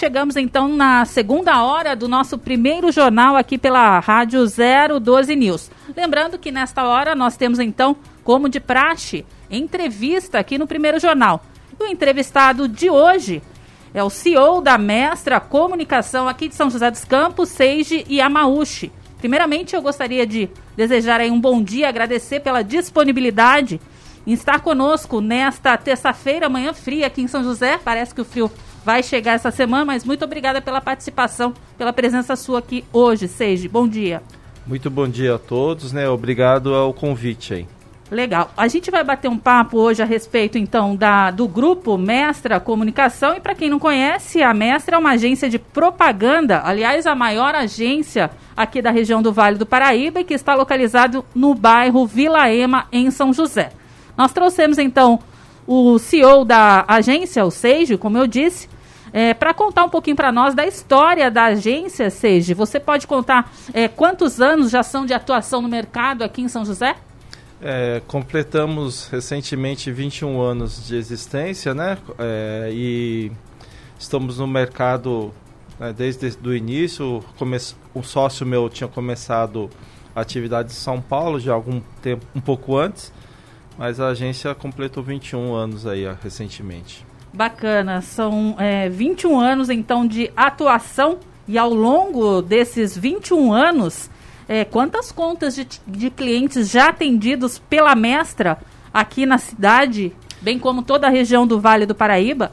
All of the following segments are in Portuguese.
Chegamos então na segunda hora do nosso primeiro jornal aqui pela Rádio 012 News. Lembrando que nesta hora nós temos então, como de praxe, entrevista aqui no primeiro jornal. O entrevistado de hoje é o CEO da Mestra Comunicação aqui de São José dos Campos, Seiji Yamauchi. Primeiramente, eu gostaria de desejar aí um bom dia, agradecer pela disponibilidade em estar conosco nesta terça-feira, manhã fria aqui em São José. Parece que o frio vai chegar essa semana, mas muito obrigada pela participação, pela presença sua aqui hoje, Seiji. Bom dia. Muito bom dia a todos, né? Obrigado ao convite aí. Legal. A gente vai bater um papo hoje a respeito, então, da, do grupo Mestra Comunicação. E para quem não conhece, a Mestra é uma agência de propaganda, aliás, a maior agência aqui da região do Vale do Paraíba e que está localizado no bairro Vila Ema, em São José. Nós trouxemos, então, o CEO da agência, o Seijo, como eu disse, é, para contar um pouquinho para nós da história da agência, Seiji, você pode contar é, quantos anos já são de atuação no mercado aqui em São José? É, completamos recentemente 21 anos de existência, né? É, e estamos no mercado né, desde o início. Come o sócio meu tinha começado a atividade em São Paulo já algum tempo, um pouco antes, mas a agência completou 21 anos aí recentemente. Bacana, são é, 21 anos então de atuação e ao longo desses 21 anos, é, quantas contas de, de clientes já atendidos pela mestra aqui na cidade, bem como toda a região do Vale do Paraíba?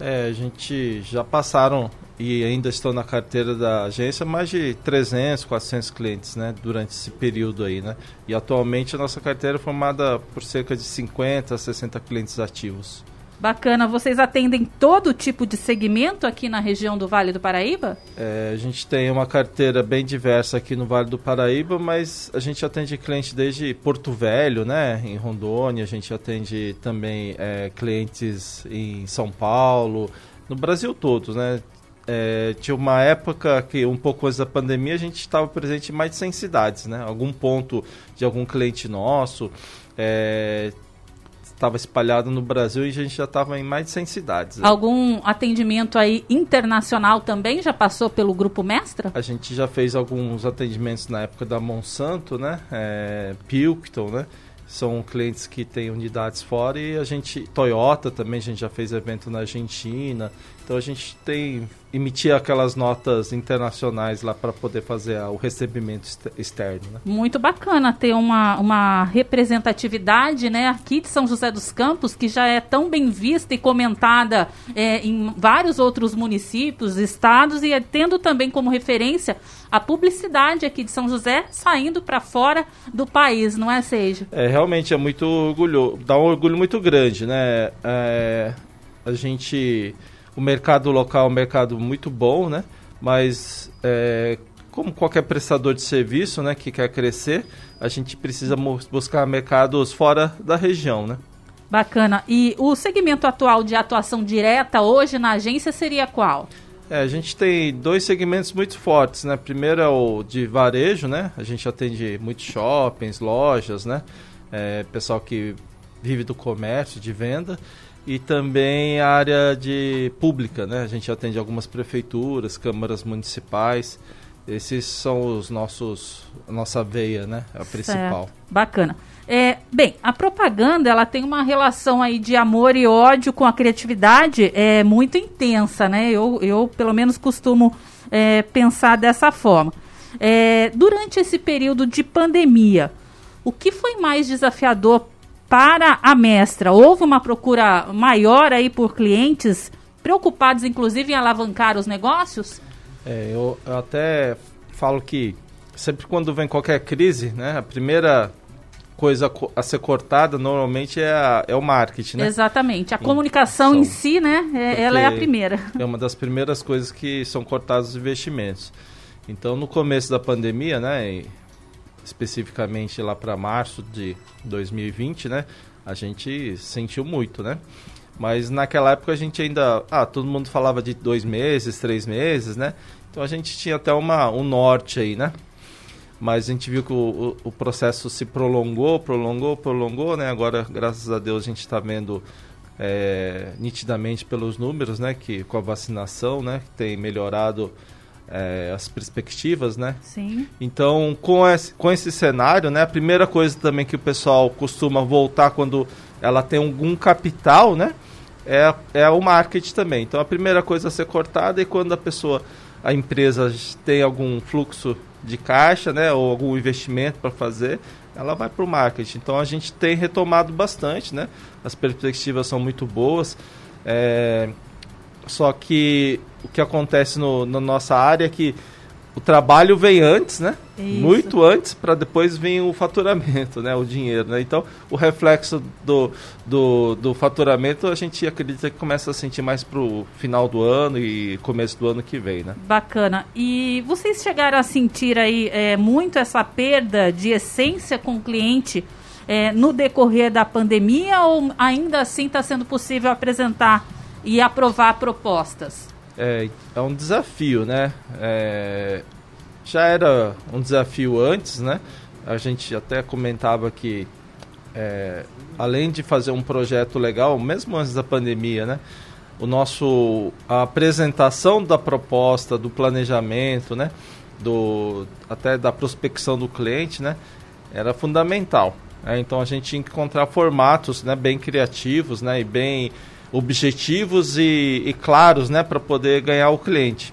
É, a gente já passaram e ainda estão na carteira da agência mais de 300, 400 clientes, né, durante esse período aí, né? E atualmente a nossa carteira é formada por cerca de 50, 60 clientes ativos. Bacana. Vocês atendem todo tipo de segmento aqui na região do Vale do Paraíba? É, a gente tem uma carteira bem diversa aqui no Vale do Paraíba, mas a gente atende clientes desde Porto Velho, né, em Rondônia. A gente atende também é, clientes em São Paulo, no Brasil todo, né? É, tinha uma época que, um pouco antes da pandemia, a gente estava presente em mais de 100 cidades, né? Algum ponto de algum cliente nosso. É, estava espalhado no Brasil e a gente já estava em mais de 100 cidades. Algum atendimento aí internacional também já passou pelo Grupo Mestra? A gente já fez alguns atendimentos na época da Monsanto, né? É, Pilkington, né? São clientes que têm unidades fora e a gente, Toyota também, a gente já fez evento na Argentina. Então a gente tem emitir aquelas notas internacionais lá para poder fazer o recebimento externo. Né? Muito bacana ter uma, uma representatividade né, aqui de São José dos Campos, que já é tão bem vista e comentada é, em vários outros municípios, estados, e é tendo também como referência a publicidade aqui de São José saindo para fora do país, não é, Seja? É, realmente é muito orgulho, dá um orgulho muito grande, né? É, a gente o mercado local é um mercado muito bom, né? Mas é, como qualquer prestador de serviço, né, que quer crescer, a gente precisa buscar mercados fora da região, né? Bacana. E o segmento atual de atuação direta hoje na agência seria qual? É, a gente tem dois segmentos muito fortes, né? Primeiro é o de varejo, né? A gente atende muitos shoppings, lojas, né? É, pessoal que vive do comércio, de venda e também a área de pública, né? A gente atende algumas prefeituras, câmaras municipais. Esses são os nossos, a nossa veia, né? A principal. Certo. Bacana. É, bem, a propaganda ela tem uma relação aí de amor e ódio com a criatividade é muito intensa, né? Eu, eu pelo menos costumo é, pensar dessa forma. É, durante esse período de pandemia, o que foi mais desafiador para a mestra. Houve uma procura maior aí por clientes preocupados, inclusive, em alavancar os negócios? É, eu, eu até falo que sempre quando vem qualquer crise, né, a primeira coisa a ser cortada normalmente é, a, é o marketing, né? Exatamente. A comunicação em si, né? É, ela é a primeira. É uma das primeiras coisas que são cortados os investimentos. Então, no começo da pandemia, né? Especificamente lá para março de 2020, né? A gente sentiu muito, né? Mas naquela época a gente ainda, ah, todo mundo falava de dois meses, três meses, né? Então a gente tinha até uma, um norte aí, né? Mas a gente viu que o, o, o processo se prolongou, prolongou, prolongou, né? Agora, graças a Deus, a gente está vendo é, nitidamente pelos números, né, que com a vacinação, né, tem melhorado é, as perspectivas, né? Sim. Então, com esse, com esse cenário, né, a primeira coisa também que o pessoal costuma voltar quando ela tem algum capital, né, é, é o marketing também. Então, a primeira coisa a ser cortada é quando a pessoa, a empresa tem algum fluxo de caixa, né, ou algum investimento para fazer, ela vai para o marketing. Então, a gente tem retomado bastante, né? As perspectivas são muito boas. É, só que o que acontece no, na nossa área é que o trabalho vem antes, né? Isso. Muito antes para depois vir o faturamento, né? O dinheiro, né? Então, o reflexo do, do, do faturamento a gente acredita que começa a sentir mais para o final do ano e começo do ano que vem, né? Bacana. E vocês chegaram a sentir aí é, muito essa perda de essência com o cliente é, no decorrer da pandemia ou ainda assim está sendo possível apresentar e aprovar propostas? É, é um desafio, né? É, já era um desafio antes, né? A gente até comentava que é, além de fazer um projeto legal, mesmo antes da pandemia, né? O nosso a apresentação da proposta, do planejamento, né? Do até da prospecção do cliente, né? Era fundamental. Né? Então a gente tinha que encontrar formatos, né? Bem criativos, né? E bem objetivos e, e claros, né, para poder ganhar o cliente.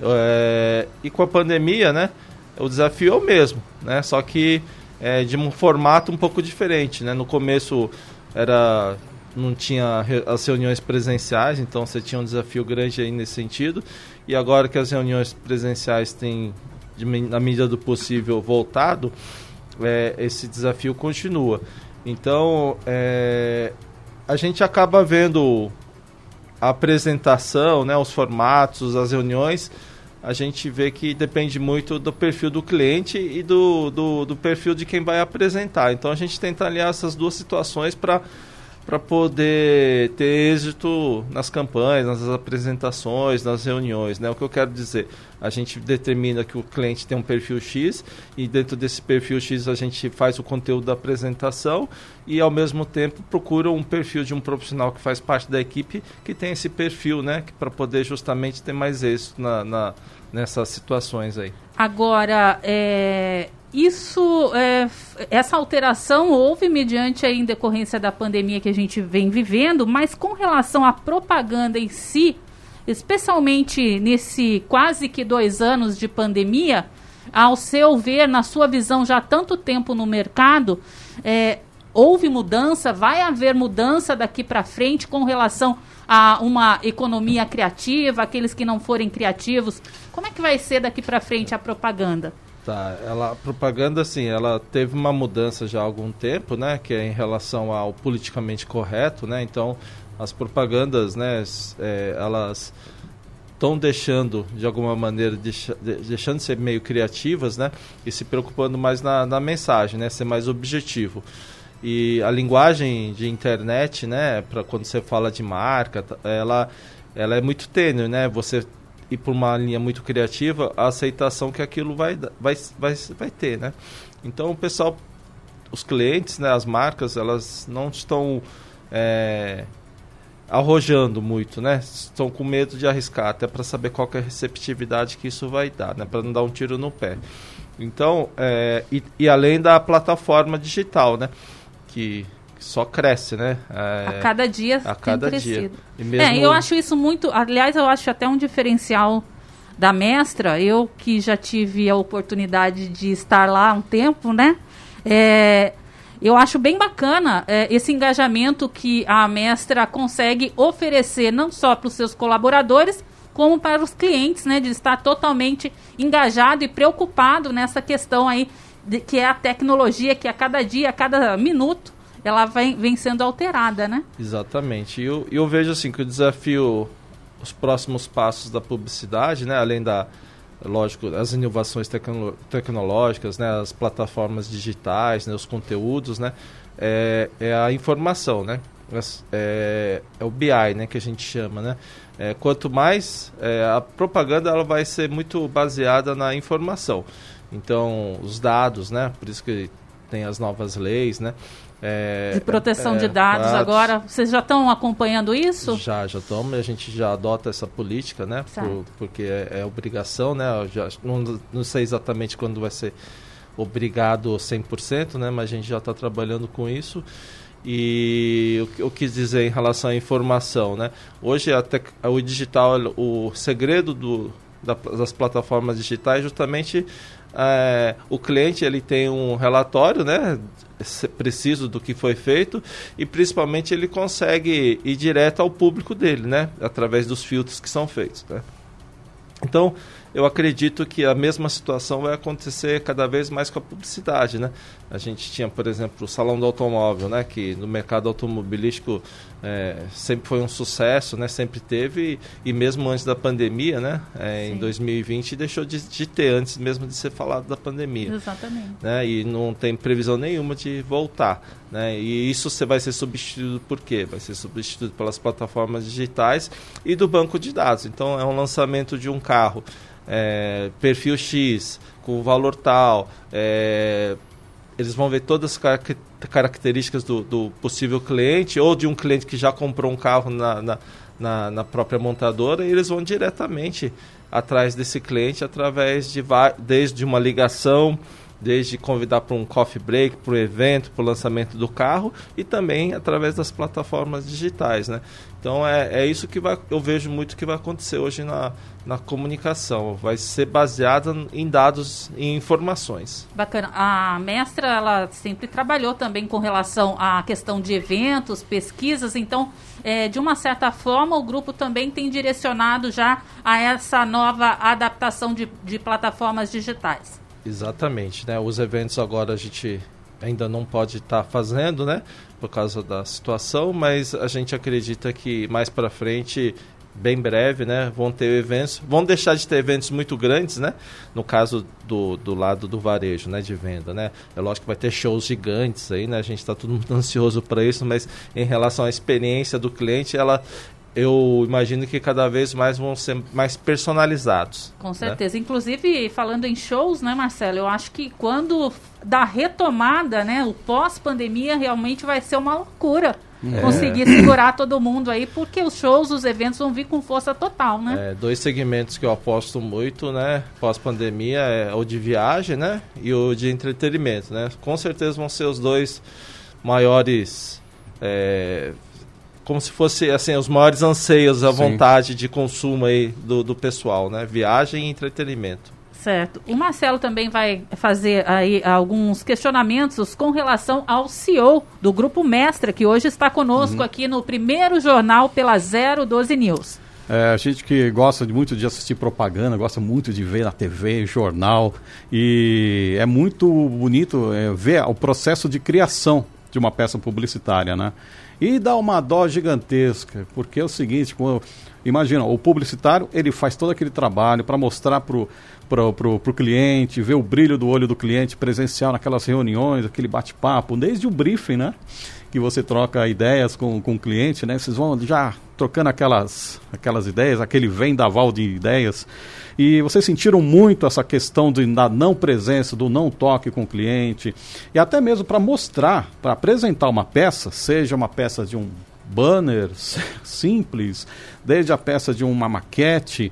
É, e com a pandemia, né, o desafio é o mesmo, né, só que é, de um formato um pouco diferente, né. No começo era não tinha as reuniões presenciais, então você tinha um desafio grande aí nesse sentido. E agora que as reuniões presenciais têm, de, na medida do possível, voltado, é, esse desafio continua. Então, é, a gente acaba vendo a apresentação, né, os formatos, as reuniões, a gente vê que depende muito do perfil do cliente e do, do, do perfil de quem vai apresentar. Então a gente tenta aliar essas duas situações para para poder ter êxito nas campanhas, nas apresentações, nas reuniões. Né? O que eu quero dizer, a gente determina que o cliente tem um perfil X e dentro desse perfil X a gente faz o conteúdo da apresentação e ao mesmo tempo procura um perfil de um profissional que faz parte da equipe que tem esse perfil, né, para poder justamente ter mais êxito na, na, nessas situações aí. Agora, é, isso, é, essa alteração houve mediante a decorrência da pandemia que a gente vem vivendo, mas com relação à propaganda em si, especialmente nesse quase que dois anos de pandemia, ao seu ver, na sua visão, já há tanto tempo no mercado, é, houve mudança, vai haver mudança daqui para frente com relação a uma economia criativa, aqueles que não forem criativos. Como é que vai ser daqui para frente a propaganda? Tá, ela, propaganda, assim, ela teve uma mudança já há algum tempo, né, que é em relação ao politicamente correto, né, então as propagandas, né, é, elas estão deixando, de alguma maneira, deixa, deixando de ser meio criativas, né, e se preocupando mais na, na mensagem, né, ser mais objetivo. E a linguagem de internet, né, para quando você fala de marca, ela, ela é muito tênue, né, você ir por uma linha muito criativa, a aceitação que aquilo vai, vai, vai, vai ter, né? Então o pessoal, os clientes, né, as marcas, elas não estão é, arrojando muito, né? Estão com medo de arriscar, até para saber qual é a receptividade que isso vai dar, né? Para não dar um tiro no pé. Então, é, e, e além da plataforma digital, né? Que só cresce, né? É, a cada dia a cada dia. E mesmo... É, eu acho isso muito. Aliás, eu acho até um diferencial da mestra. Eu que já tive a oportunidade de estar lá um tempo, né? É, eu acho bem bacana é, esse engajamento que a mestra consegue oferecer não só para os seus colaboradores, como para os clientes, né? De estar totalmente engajado e preocupado nessa questão aí de, que é a tecnologia que a cada dia, a cada minuto ela vem, vem sendo alterada, né? Exatamente. E eu, eu vejo assim que o desafio, os próximos passos da publicidade, né, além da, lógico, as inovações tecno, tecnológicas, né, as plataformas digitais, né, os conteúdos, né, é, é a informação, né? É, é, o BI, né, que a gente chama, né? É, quanto mais é, a propaganda ela vai ser muito baseada na informação. Então, os dados, né? Por isso que tem as novas leis, né? É, de proteção é, de dados agora. Vocês já estão acompanhando isso? Já, já estamos. A gente já adota essa política, né? Por, porque é, é, obrigação, né? Já, não, não sei exatamente quando vai ser obrigado 100%, né? Mas a gente já está trabalhando com isso. E o que eu quis dizer em relação à informação, né? Hoje até o digital, o segredo do, da, das plataformas digitais justamente é, o cliente ele tem um relatório, né, preciso do que foi feito e principalmente ele consegue ir direto ao público dele, né, através dos filtros que são feitos. Né? Então eu acredito que a mesma situação vai acontecer cada vez mais com a publicidade, né? A gente tinha, por exemplo, o Salão do Automóvel, né? Que no mercado automobilístico é, sempre foi um sucesso, né? Sempre teve e, mesmo antes da pandemia, né? É, em 2020 deixou de, de, ter antes mesmo de ser falado da pandemia. Exatamente. Né? E não tem previsão nenhuma de voltar, né? E isso você vai ser substituído por quê? Vai ser substituído pelas plataformas digitais e do banco de dados. Então é um lançamento de um carro é, perfil X, com valor tal, é, eles vão ver todas as características do, do, possível cliente ou de um cliente que já comprou um carro na, na, na, na própria montadora e eles vão diretamente atrás desse cliente através de desde uma ligação desde convidar para um coffee break, para o evento, para o lançamento do carro e também através das plataformas digitais, né? Então é, é isso que vai, eu vejo muito que vai acontecer hoje na, na comunicação. Vai ser baseada em dados e informações. Bacana. A mestra ela sempre trabalhou também com relação à questão de eventos, pesquisas. Então, é, de uma certa forma, o grupo também tem direcionado já a essa nova adaptação de, de plataformas digitais. Exatamente, né? Os eventos agora a gente ainda não pode estar tá fazendo, né? Por causa da situação, mas a gente acredita que mais para frente, bem breve, né? Vão ter eventos, vão deixar de ter eventos muito grandes, né? No caso do, do lado do varejo, né? De venda, né? É lógico que vai ter shows gigantes aí, né? A gente está todo mundo ansioso para isso, mas em relação à experiência do cliente, ela eu imagino que cada vez mais vão ser mais personalizados. Com né? certeza. Né? Inclusive, falando em shows, né, Marcelo? Eu acho que quando da retomada, né, o pós-pandemia realmente vai ser uma loucura. É. Conseguir segurar todo mundo aí, porque os shows, os eventos vão vir com força total, né? É, dois segmentos que eu aposto muito, né? Pós-pandemia é o de viagem, né? E o de entretenimento, né? Com certeza vão ser os dois maiores é, como se fosse assim os maiores anseios, a Sim. vontade de consumo aí do, do pessoal, né? Viagem e entretenimento. Certo. O Marcelo também vai fazer aí alguns questionamentos com relação ao CEO do Grupo Mestra, que hoje está conosco uhum. aqui no primeiro jornal pela 012 News. É, a gente que gosta de, muito de assistir propaganda, gosta muito de ver na TV, jornal, e é muito bonito é, ver o processo de criação de uma peça publicitária, né? E dá uma dó gigantesca, porque é o seguinte, quando, imagina, o publicitário, ele faz todo aquele trabalho para mostrar pro pro, pro cliente, ver o brilho do olho do cliente presencial naquelas reuniões, aquele bate-papo, desde o briefing, né? Que você troca ideias com, com o cliente, né? Vocês vão já trocando aquelas, aquelas ideias, aquele vendaval de ideias. E vocês sentiram muito essa questão de, da não presença, do não toque com o cliente, e até mesmo para mostrar, para apresentar uma peça, seja uma peça de um banner simples, desde a peça de uma maquete,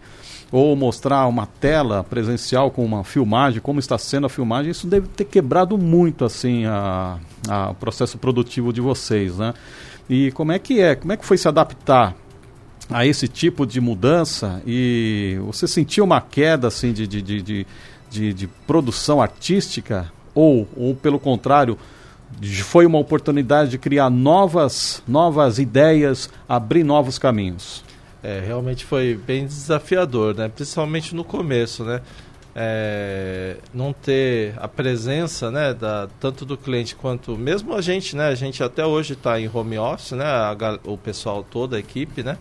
ou mostrar uma tela presencial com uma filmagem, como está sendo a filmagem, isso deve ter quebrado muito assim a, a o processo produtivo de vocês, né? E como é que é? Como é que foi se adaptar a esse tipo de mudança e você sentiu uma queda assim de, de, de, de, de produção artística ou, ou pelo contrário foi uma oportunidade de criar novas novas ideias abrir novos caminhos é realmente foi bem desafiador né principalmente no começo né é, não ter a presença né, da, tanto do cliente quanto mesmo a gente, né? A gente até hoje está em home office, né? A, o pessoal toda a equipe, né?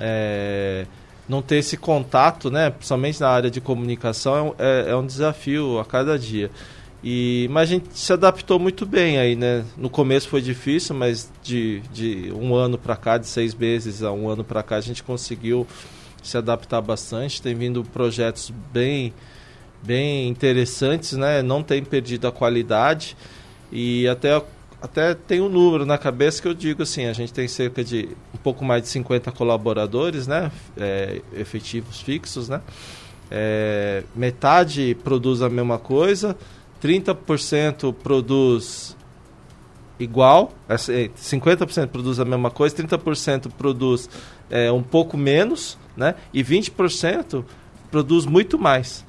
É, não ter esse contato, né, principalmente na área de comunicação, é, é, um desafio a cada dia. E, mas a gente se adaptou muito bem aí, né? No começo foi difícil, mas de, de um ano para cá, de seis meses a um ano para cá, a gente conseguiu se adaptar bastante. Tem vindo projetos bem, bem interessantes, né? Não tem perdido a qualidade e até até tem um número na cabeça que eu digo assim, a gente tem cerca de um pouco mais de 50 colaboradores, né, é, efetivos fixos, né, é, metade produz a mesma coisa, 30% produz igual, 50% produz a mesma coisa, 30% produz é, um pouco menos, né, e 20% produz muito mais.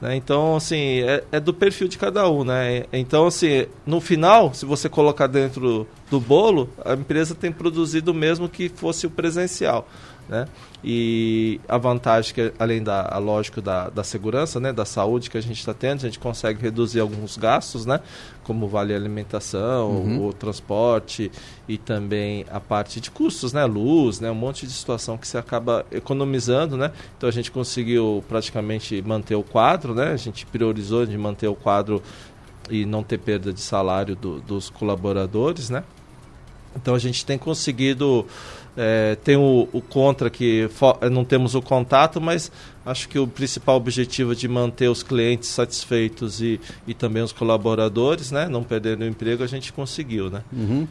Né? Então, assim, é, é, do perfil de cada um, né? Então, assim, no final, se você colocar dentro do bolo, a empresa tem produzido o mesmo que fosse o presencial. Né? E a vantagem que além da lógico da, da segurança, né, da saúde que a gente está tendo, a gente consegue reduzir alguns gastos, né, como vale alimentação, uhum. o, o, transporte e também a parte de custos, né, luz, né, um monte de situação que se acaba economizando, né. Então a gente conseguiu praticamente manter o quadro, né, a gente priorizou de manter o quadro e não ter perda de salário do, dos colaboradores, né. Então a gente tem conseguido é, tem o, o, contra que não temos o contato, mas acho que o principal objetivo de manter os clientes satisfeitos e, e também os colaboradores, né, não perdendo o emprego, a gente conseguiu, né? Uhum.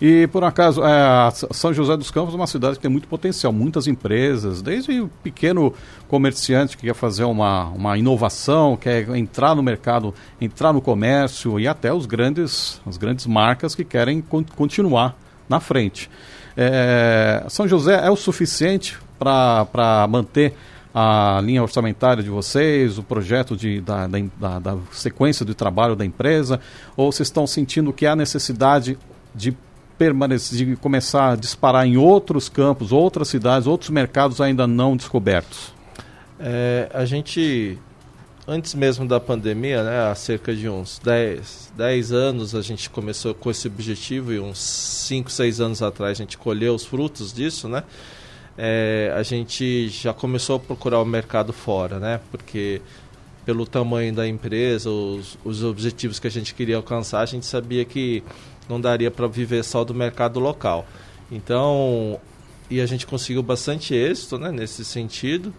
E por acaso, é, São José dos Campos é uma cidade que tem muito potencial, muitas empresas, desde o pequeno comerciante que quer fazer uma, uma inovação, quer entrar no mercado, entrar no comércio e até os grandes, as grandes marcas que querem con continuar na frente. É, São José é o suficiente para manter a linha orçamentária de vocês, o projeto de, da, da, da, sequência de trabalho da empresa, ou vocês estão sentindo que há necessidade de permanecer, de começar a disparar em outros campos, outras cidades, outros mercados ainda não descobertos? É, a gente antes mesmo da pandemia, né, há cerca de uns 10, 10 anos, a gente começou com esse objetivo e uns 5, 6 anos atrás a gente colheu os frutos disso, né? É, a gente já começou a procurar o mercado fora, né? Porque pelo tamanho da empresa, os, os objetivos que a gente queria alcançar, a gente sabia que não daria para viver só do mercado local. Então, e a gente conseguiu bastante êxito né, nesse sentido.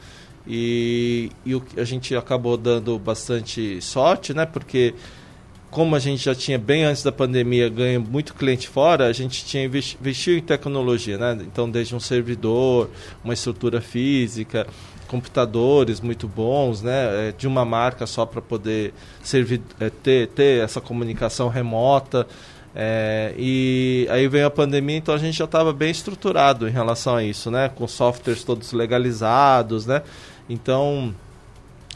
E, e a gente acabou dando bastante sorte, né? Porque como a gente já tinha bem antes da pandemia ganho muito cliente fora, a gente tinha investido em tecnologia, né? Então desde um servidor, uma estrutura física, computadores muito bons, né? É, de uma marca só para poder servir, é, ter, ter essa comunicação remota. É, e aí veio a pandemia, então a gente já estava bem estruturado em relação a isso, né? Com softwares todos legalizados, né? Então,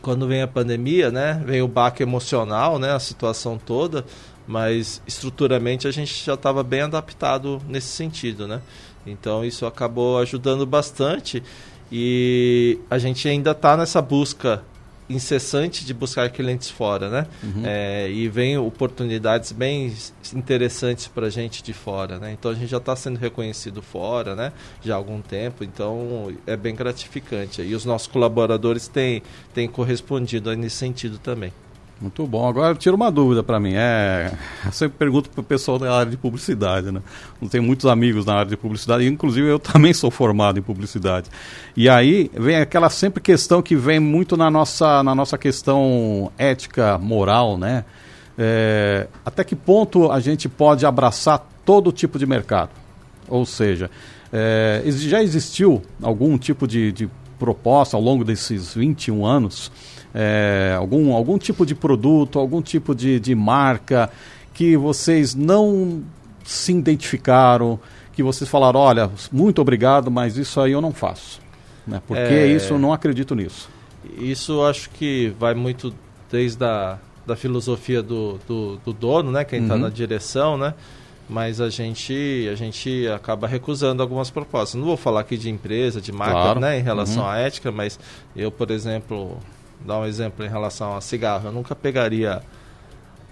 quando vem a pandemia, né, vem o baque emocional, né, a situação toda, mas estruturalmente a gente já estava bem adaptado nesse sentido, né? Então isso acabou ajudando bastante e a gente ainda está nessa busca incessante de buscar clientes fora, né? Uhum. É, e vem oportunidades bem interessantes para a gente de fora, né? Então a gente já está sendo reconhecido fora, né? Já há algum tempo, então é bem gratificante. E os nossos colaboradores têm, têm correspondido nesse sentido também. Muito bom. Agora tira uma dúvida para mim. É, eu sempre pergunto para o pessoal da área de publicidade, né? Não tenho muitos amigos na área de publicidade, inclusive eu também sou formado em publicidade. E aí vem aquela sempre questão que vem muito na nossa, na nossa questão ética, moral, né? É, até que ponto a gente pode abraçar todo tipo de mercado? Ou seja, é, já existiu algum tipo de, de proposta ao longo desses 21 anos? é, algum, algum tipo de produto, algum tipo de, de marca que vocês não se identificaram, que vocês falaram, olha, muito obrigado, mas isso aí eu não faço. Né? Porque é... isso eu não acredito nisso. Isso acho que vai muito desde a da filosofia do, do, do dono, né? Quem está uhum. na direção, né? Mas a gente, a gente acaba recusando algumas propostas. Não vou falar aqui de empresa, de marca, claro. né? Em relação uhum. à ética, mas eu, por exemplo, dar um exemplo em relação a cigarro. Eu nunca pegaria,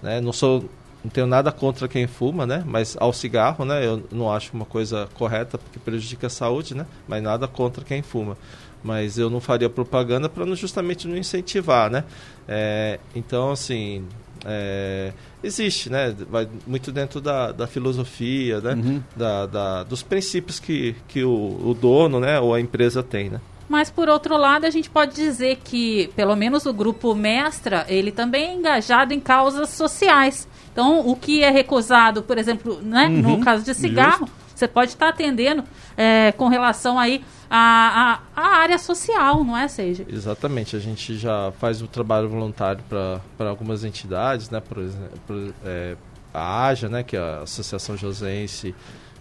né? Não sou, não tenho nada contra quem fuma, né? Mas ao cigarro, né? Eu não acho uma coisa correta porque prejudica a saúde, né? Mas nada contra quem fuma. Mas eu não faria propaganda para justamente não incentivar, né? É, então, assim, é, existe, né? Vai muito dentro da, da filosofia, né? Uhum. Da, da, dos princípios que, que o, o dono, né? Ou a empresa tem, né? Mas por outro lado, a gente pode dizer que, pelo menos o grupo Mestra, ele também é engajado em causas sociais. Então, o que é recusado, por exemplo, né, uhum, no caso de cigarro, justo. Você pode estar tá atendendo é, com relação aí à, à, área social, não é, Seja? Exatamente. A gente já faz o trabalho voluntário para algumas entidades, né? Por exemplo, é, a AJA, né, que é a Associação Josense,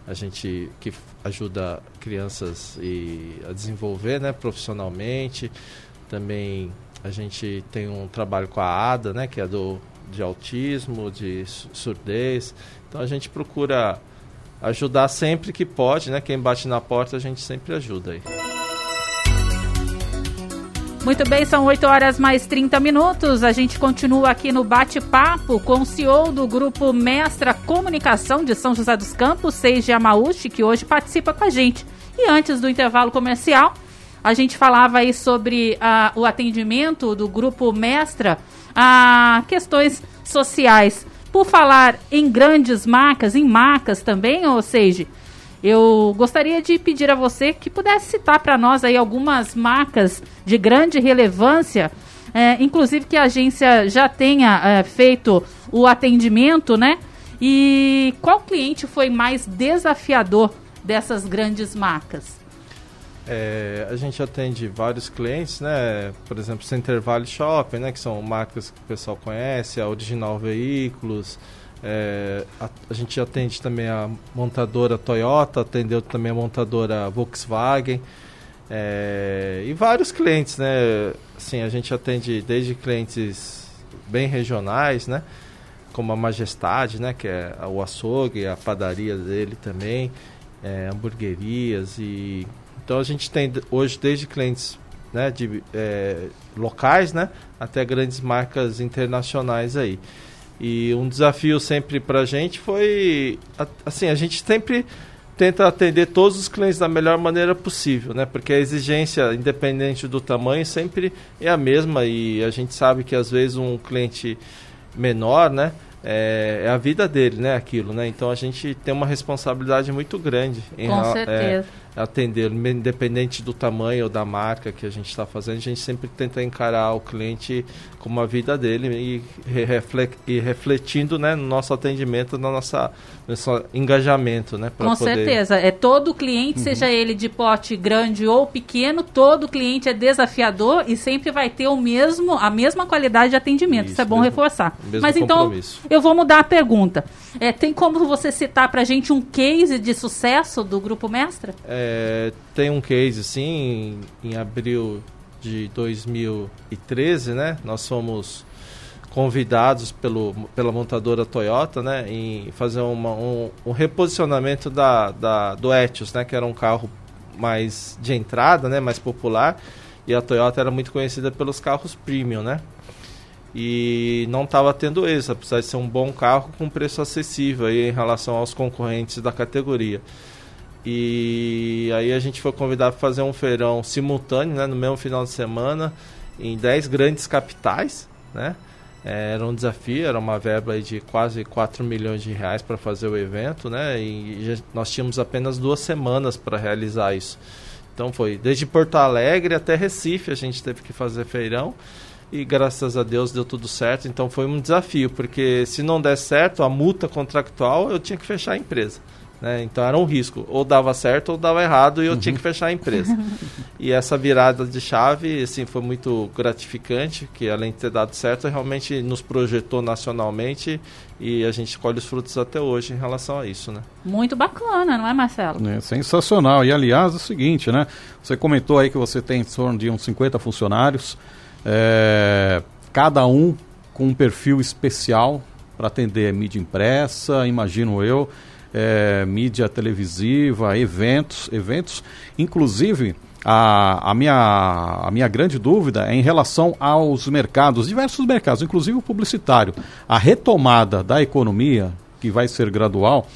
a gente que ajuda crianças e a desenvolver, né, profissionalmente. Também a gente tem um trabalho com a ADA, né, que é do de autismo, de surdez. Então a gente procura ajudar sempre que pode, né? Quem bate na porta a gente sempre ajuda aí. Muito bem, são 8 horas mais 30 minutos. A gente continua aqui no bate-papo com o CEO do grupo Mestra Comunicação de São José dos Campos, Seiji Amauchi, que hoje participa com a gente. E antes do intervalo comercial, a gente falava aí sobre uh, o atendimento do grupo Mestra a questões sociais. Por falar em grandes marcas, em marcas também, ou seja, eu gostaria de pedir a você que pudesse citar para nós aí algumas marcas de grande relevância, é, inclusive que a agência já tenha é, feito o atendimento, né? E qual cliente foi mais desafiador dessas grandes marcas? É, a gente atende vários clientes, né? Por exemplo, Center Valley Shopping, né? Que são marcas que o pessoal conhece, a Original Veículos, é, a, a, gente atende também a montadora Toyota, atendeu também a montadora Volkswagen é, e vários clientes, né? Assim, a gente atende desde clientes bem regionais, né? Como a Majestade, né? Que é o açougue, a padaria dele também, é, hamburguerias e então a gente tem hoje desde clientes né, de é, locais, né, até grandes marcas internacionais aí. E um desafio sempre para a gente foi, assim, a gente sempre tenta atender todos os clientes da melhor maneira possível, né? Porque a exigência, independente do tamanho, sempre é a mesma e a gente sabe que às vezes um cliente menor, né? É, é a vida dele, né? Aquilo, né? Então a gente tem uma responsabilidade muito grande em Com certeza. É, atender, independente do tamanho ou da marca que a gente está fazendo, a gente sempre tenta encarar o cliente como a vida dele e, e refletindo né, no nosso atendimento, no nossa, nosso engajamento. Né, Com poder... certeza. É todo cliente, uhum. seja ele de porte grande ou pequeno, todo cliente é desafiador e sempre vai ter o mesmo, a mesma qualidade de atendimento. Isso, Isso é bom mesmo, reforçar. Mas então, eu vou mudar a pergunta. É, tem como você citar para a gente um case de sucesso do Grupo Mestra? É, tem um case, sim, em, abril de 2013, né? Nós fomos convidados pelo, pela montadora Toyota, né, em fazer uma, um, um, reposicionamento da, da, do Etios, né, que era um carro mais de entrada, né, mais popular, e a Toyota era muito conhecida pelos carros premium, né, e não estava tendo êxito, apesar de ser um bom carro com preço acessível aí em relação aos concorrentes da categoria. E aí a gente foi convidado para fazer um feirão simultâneo, né, no mesmo final de semana, em 10 grandes capitais, né? É, era um desafio, era uma verba de quase 4 milhões de reais para fazer o evento, né? E nós tínhamos apenas duas semanas para realizar isso. Então foi desde Porto Alegre até Recife a gente teve que fazer feirão e graças a Deus deu tudo certo. Então foi um desafio, porque se não der certo a multa contractual, eu tinha que fechar a empresa. Né? Então era um risco. Ou dava certo ou dava errado e eu uhum. tinha que fechar a empresa. e essa virada de chave assim, foi muito gratificante, que além de ter dado certo, realmente nos projetou nacionalmente e a gente colhe os frutos até hoje em relação a isso. Né? Muito bacana, não é, Marcelo? É sensacional. E aliás, é o seguinte, né? Você comentou aí que você tem em torno de uns 50 funcionários, é, cada um com um perfil especial para atender mídia impressa, imagino eu é, mídia televisiva, eventos, eventos. Inclusive, a, a, minha, a minha grande dúvida é em relação aos mercados, diversos mercados, inclusive o publicitário. A retomada da economia, que vai ser gradual,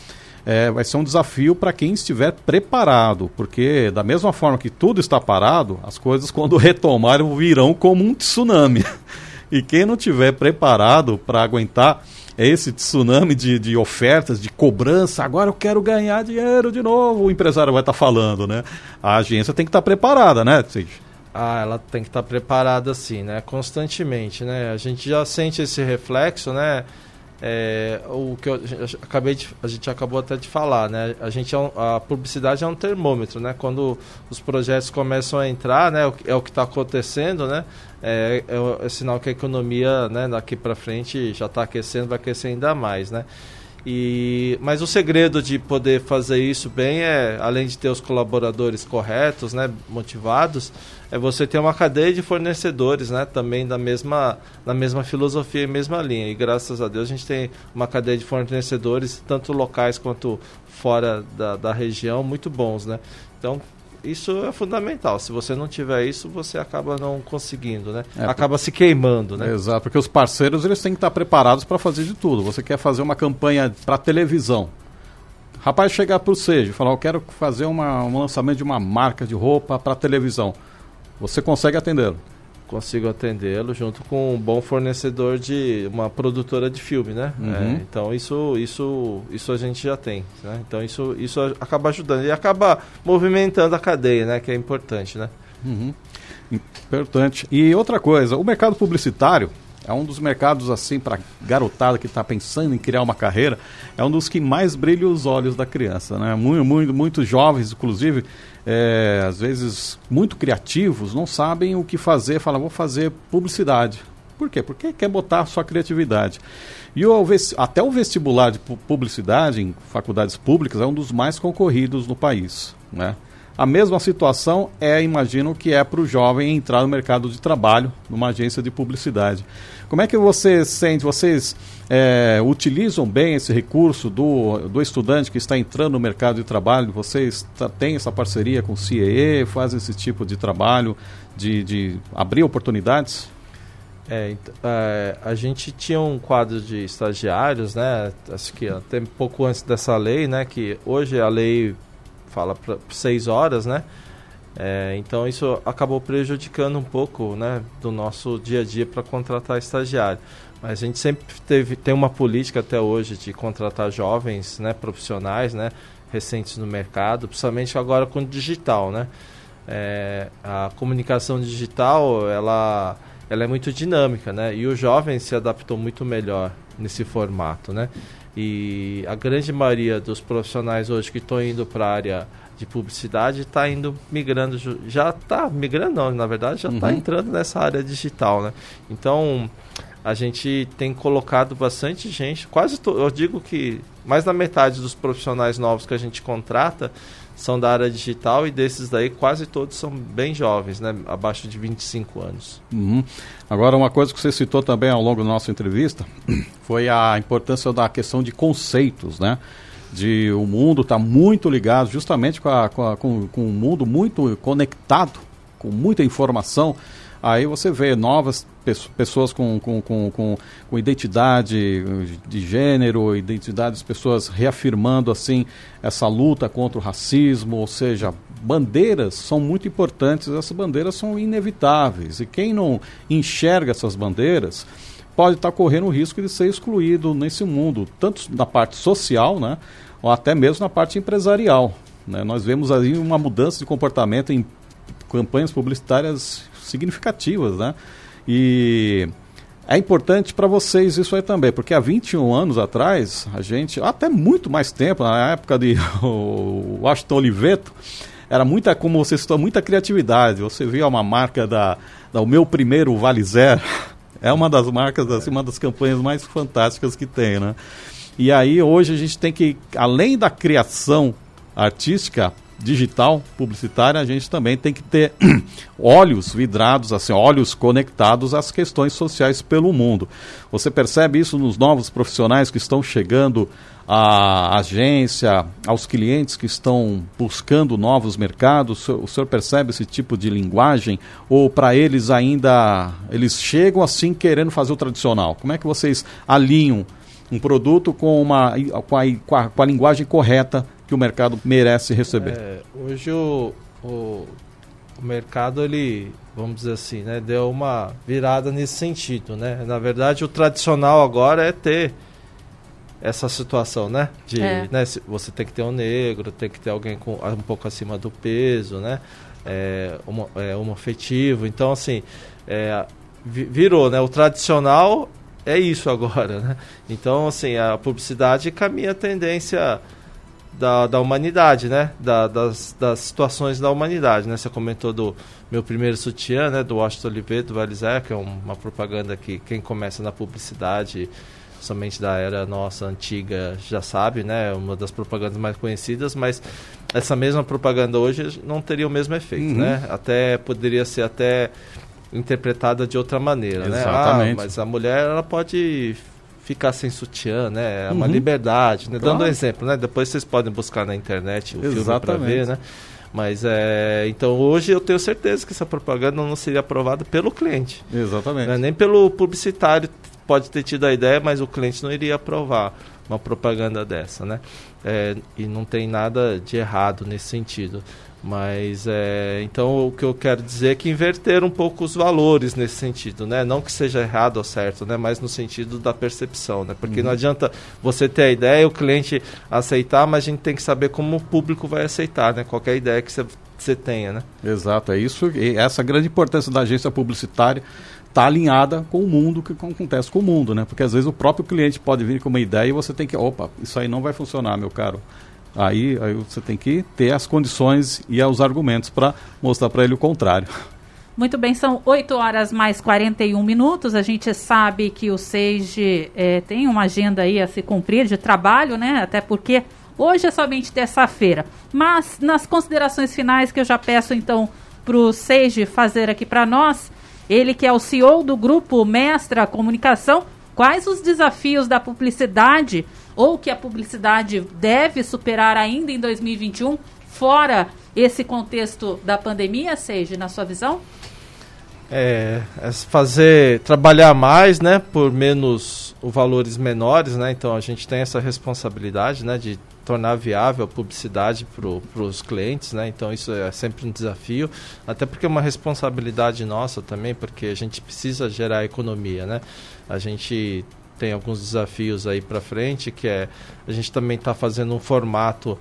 é, vai ser um desafio para quem estiver preparado, porque da mesma forma que tudo está parado, as coisas quando retomarem virão como um tsunami. E quem não tiver preparado para aguentar esse tsunami de, de ofertas, de cobrança, agora eu quero ganhar dinheiro de novo, o empresário vai estar tá falando, né? A agência tem que estar tá preparada, né, Cid? Ah, ela tem que estar tá preparada sim, né? Constantemente, né? A gente já sente esse reflexo, né? É, o que eu, acabei de, a gente acabou até de falar, né? A gente é um, a publicidade é um termômetro, né? Quando os projetos começam a entrar, né? É o que está acontecendo, né? É, é, é, sinal que a economia, né? Daqui para frente já está aquecendo, vai aquecer ainda mais, né? E, mas o segredo de poder fazer isso bem é, além de ter os colaboradores corretos, né, motivados, é você ter uma cadeia de fornecedores, né, também da mesma, da mesma filosofia e mesma linha. E graças a Deus a gente tem uma cadeia de fornecedores, tanto locais quanto fora da, da região, muito bons, né. Então, isso é fundamental. Se você não tiver isso, você acaba não conseguindo, né? É, acaba se queimando, né? Exato, porque os parceiros eles têm que estar preparados para fazer de tudo. Você quer fazer uma campanha para televisão. Rapaz chegar para o Seja e falar, eu quero fazer uma, um lançamento de uma marca de roupa para televisão. Você consegue atendê-lo consigo atendê-lo junto com um bom fornecedor de uma produtora de filme, né? Uhum. É, então isso, isso, isso a gente já tem, né? Então isso, isso acaba ajudando e acaba movimentando a cadeia, né? Que é importante, né? Uhum. Importante. E outra coisa, o mercado publicitário é um dos mercados assim para garotada que está pensando em criar uma carreira, é um dos que mais brilha os olhos da criança, né? Muito, muito, muitos jovens, inclusive é, às vezes muito criativos, não sabem o que fazer, falam, vou fazer publicidade. Por quê? Porque quer botar a sua criatividade. E o, até o vestibular de publicidade em faculdades públicas é um dos mais concorridos no país. Né? A mesma situação é, imagino, que é para o jovem entrar no mercado de trabalho numa agência de publicidade. Como é que você sente? Vocês é, utilizam bem esse recurso do, do estudante que está entrando no mercado de trabalho? Vocês têm essa parceria com o CIE, fazem esse tipo de trabalho de, de abrir oportunidades? É, é, a gente tinha um quadro de estagiários, né? Acho que até pouco antes dessa lei, né? Que hoje a lei fala para seis horas, né? É, então isso acabou prejudicando um pouco, né, do nosso dia a dia para contratar estagiário. Mas a gente sempre teve tem uma política até hoje de contratar jovens, né, profissionais, né, recentes no mercado, principalmente agora com o digital, né? É, a comunicação digital, ela ela é muito dinâmica, né? E o jovem se adaptou muito melhor nesse formato, né? E a grande maioria dos profissionais hoje que estão indo para a área de publicidade está indo migrando, já está migrando, não, na verdade já está uhum. entrando nessa área digital, né? Então a gente tem colocado bastante gente, quase eu digo que mais da metade dos profissionais novos que a gente contrata são da área digital e desses daí quase todos são bem jovens, né? abaixo de 25 anos. Uhum. Agora, uma coisa que você citou também ao longo da nossa entrevista foi a importância da questão de conceitos, né? De o mundo está muito ligado justamente com, a, com, a, com, com mundo muito conectado, com muita informação. Aí você vê novas pessoas com, com, com, com, com identidade de gênero, identidades, pessoas reafirmando assim essa luta contra o racismo, ou seja, bandeiras são muito importantes, essas bandeiras são inevitáveis. E quem não enxerga essas bandeiras pode estar correndo o risco de ser excluído nesse mundo, tanto na parte social, né, ou até mesmo na parte empresarial. Né? Nós vemos aí uma mudança de comportamento em campanhas publicitárias significativas, né? E é importante para vocês isso aí também, porque há 21 anos atrás, a gente, até muito mais tempo, na época de o Washington Oliveto, era muita, como você citou, muita criatividade. Você via uma marca da, da o meu primeiro Vale Zero, é uma das marcas, assim, uma das campanhas mais fantásticas que tem, né? E aí hoje a gente tem que, além da criação artística, digital publicitária, a gente também tem que ter olhos vidrados, assim, olhos conectados às questões sociais pelo mundo. Você percebe isso nos novos profissionais que estão chegando à agência, aos clientes que estão buscando novos mercados? O senhor percebe esse tipo de linguagem? Ou para eles ainda, eles chegam assim querendo fazer o tradicional? Como é que vocês alinham um produto com, uma, com, a, com a linguagem correta que o mercado merece receber? É, hoje o, o, o, mercado, ele, vamos dizer assim, né, deu uma virada nesse sentido. Né? Na verdade, o tradicional agora é ter essa situação, né? De, é. né, você tem que ter um negro, tem que ter alguém com um pouco acima do peso, né? É, um, é, um afetivo. Então, assim, é, virou, né? O tradicional é isso agora, né? Então, assim, a publicidade caminha a tendência da, da humanidade, né? Da, das, das situações da humanidade, né? Você comentou do meu primeiro sutiã, né? Do Washington Oliveira, do Valizé, que é uma propaganda que quem começa na publicidade somente da era nossa antiga já sabe, né? Uma das propagandas mais conhecidas, mas essa mesma propaganda hoje não teria o mesmo efeito, uhum. né? Até poderia ser até interpretada de outra maneira, Exatamente. né? Ah, mas a mulher ela pode ficar sem sutiã, né? É uma uhum. liberdade, né? Claro. Dando um exemplo, né? Depois vocês podem buscar na internet o Exatamente. filme para ver, né? Mas é. Então hoje eu tenho certeza que essa propaganda não seria aprovada pelo cliente. Exatamente. Né? Nem pelo publicitário pode ter tido a ideia, mas o cliente não iria aprovar uma propaganda dessa, né? É, e não tem nada de errado nesse sentido. Mas é, então o que eu quero dizer é que inverter um pouco os valores nesse sentido, né? Não que seja errado ou certo, né? Mas no sentido da percepção, né? Porque uhum. não adianta você ter a ideia e o cliente aceitar, mas a gente tem que saber como o público vai aceitar, né? Qualquer ideia que você, você tenha, né? Exato, é isso. E essa grande importância da agência publicitária está alinhada com o mundo que acontece com o mundo, né? Porque às vezes o próprio cliente pode vir com uma ideia e você tem que, opa, isso aí não vai funcionar, meu caro. Aí, aí você tem que ter as condições e os argumentos para mostrar para ele o contrário. Muito bem, são 8 horas mais 41 minutos. A gente sabe que o SEIG é, tem uma agenda aí a se cumprir de trabalho, né? Até porque hoje é somente terça-feira. Mas nas considerações finais que eu já peço então para o SEIG fazer aqui para nós, ele que é o CEO do grupo Mestra Comunicação, quais os desafios da publicidade ou que a publicidade deve superar ainda em 2021, fora esse contexto da pandemia, seja na sua visão? É, é, fazer trabalhar mais, né, por menos valores menores, né? Então a gente tem essa responsabilidade, né, de tornar viável a publicidade para os clientes, né? Então isso é sempre um desafio, até porque é uma responsabilidade nossa também, porque a gente precisa gerar economia, né? A gente tem alguns desafios aí para frente, que é a gente também está fazendo um formato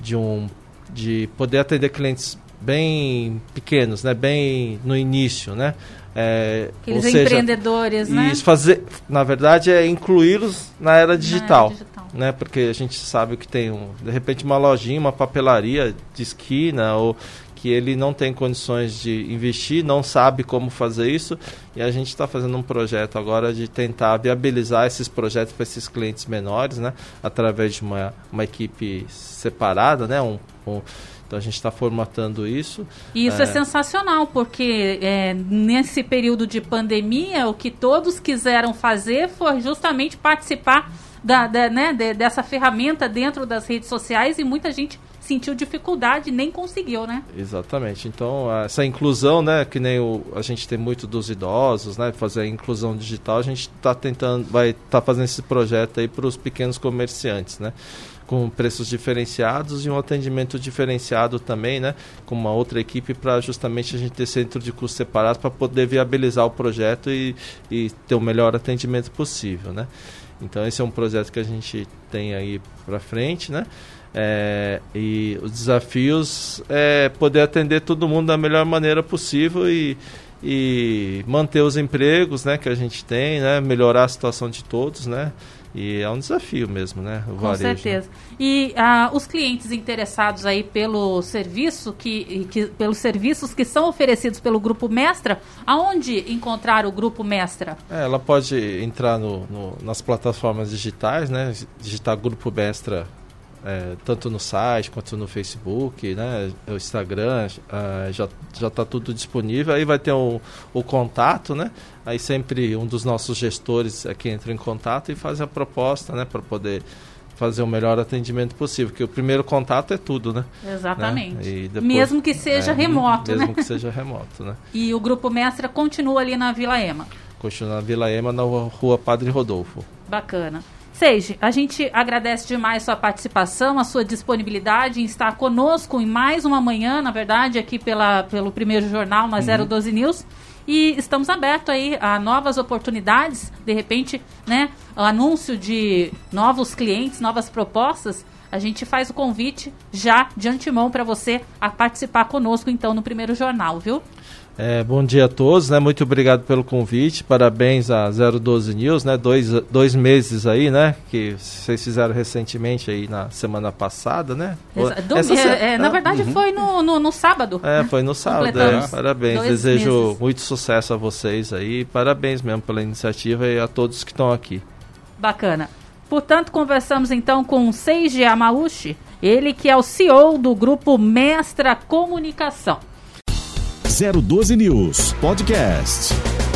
de um de poder atender clientes bem pequenos, né? Bem no início, né? É, Aqueles seja, empreendedores, né? Isso fazer, na verdade, é incluí-los na era digital, na era digital, né? Porque a gente sabe que tem um, de repente uma lojinha, uma papelaria de esquina ou que ele não tem condições de investir, não sabe como fazer isso, e a gente está fazendo um projeto agora de tentar viabilizar esses projetos para esses clientes menores, né, através de uma, uma equipe separada, né, um, um então a gente está formatando isso. E isso é, é sensacional, porque é, nesse período de pandemia, o que todos quiseram fazer foi justamente participar da, da né, de, dessa ferramenta dentro das redes sociais e muita gente sentiu dificuldade nem conseguiu, né? Exatamente. Então, essa inclusão, né, que nem o, a gente tem muito dos idosos, né, fazer a inclusão digital, a gente está tentando, vai estar tá fazendo esse projeto aí para os pequenos comerciantes, né? com preços diferenciados e um atendimento diferenciado também, né, com uma outra equipe para justamente a gente ter centro de custo separado para poder viabilizar o projeto e, e ter o melhor atendimento possível, né. Então esse é um projeto que a gente tem aí para frente, né. É, e os desafios é poder atender todo mundo da melhor maneira possível e, e manter os empregos né, que a gente tem, né, melhorar a situação de todos, né, e é um desafio mesmo, né? O Com varejo, né? certeza. E uh, os clientes interessados aí pelo serviço que, que, pelos serviços que são oferecidos pelo Grupo Mestra, aonde encontrar o Grupo Mestra? É, ela pode entrar no, no, nas plataformas digitais, né? Digitar Grupo Mestra é, tanto no site quanto no Facebook, né, o Instagram, uh, já já está tudo disponível. Aí vai ter o, o contato, né? Aí sempre um dos nossos gestores aqui entra em contato e faz a proposta, né, para poder fazer o melhor atendimento possível, porque o primeiro contato é tudo, né? Exatamente. Né? Depois, mesmo que seja é, remoto, mesmo né? que seja remoto, né? E o grupo Mestra continua ali na Vila Ema. Continua na Vila Ema, na rua Padre Rodolfo. Bacana. Seja, a gente agradece demais sua participação, a sua disponibilidade em estar conosco em mais uma manhã, na verdade, aqui pela, pelo primeiro jornal na uhum. 012 News. E estamos abertos aí a novas oportunidades, de repente, né? O anúncio de novos clientes, novas propostas. a gente faz o convite já de antemão para você a participar conosco então no primeiro jornal, viu? É, bom dia a todos, né? Muito obrigado pelo convite. Parabéns a 012 News, né? Dois, dois meses aí, né? Que vocês fizeram recentemente aí na semana passada, né? Do, Essa, é, é, na verdade uhum. foi no, no, no, sábado. É, foi no sábado. É. Parabéns. Desejo meses. muito sucesso a vocês aí. Parabéns mesmo pela iniciativa e a todos que estão aqui. Bacana. Portanto, conversamos então com Seiji Amauchi, ele que é o CEO do grupo Mestra Comunicação. 012 News Podcast.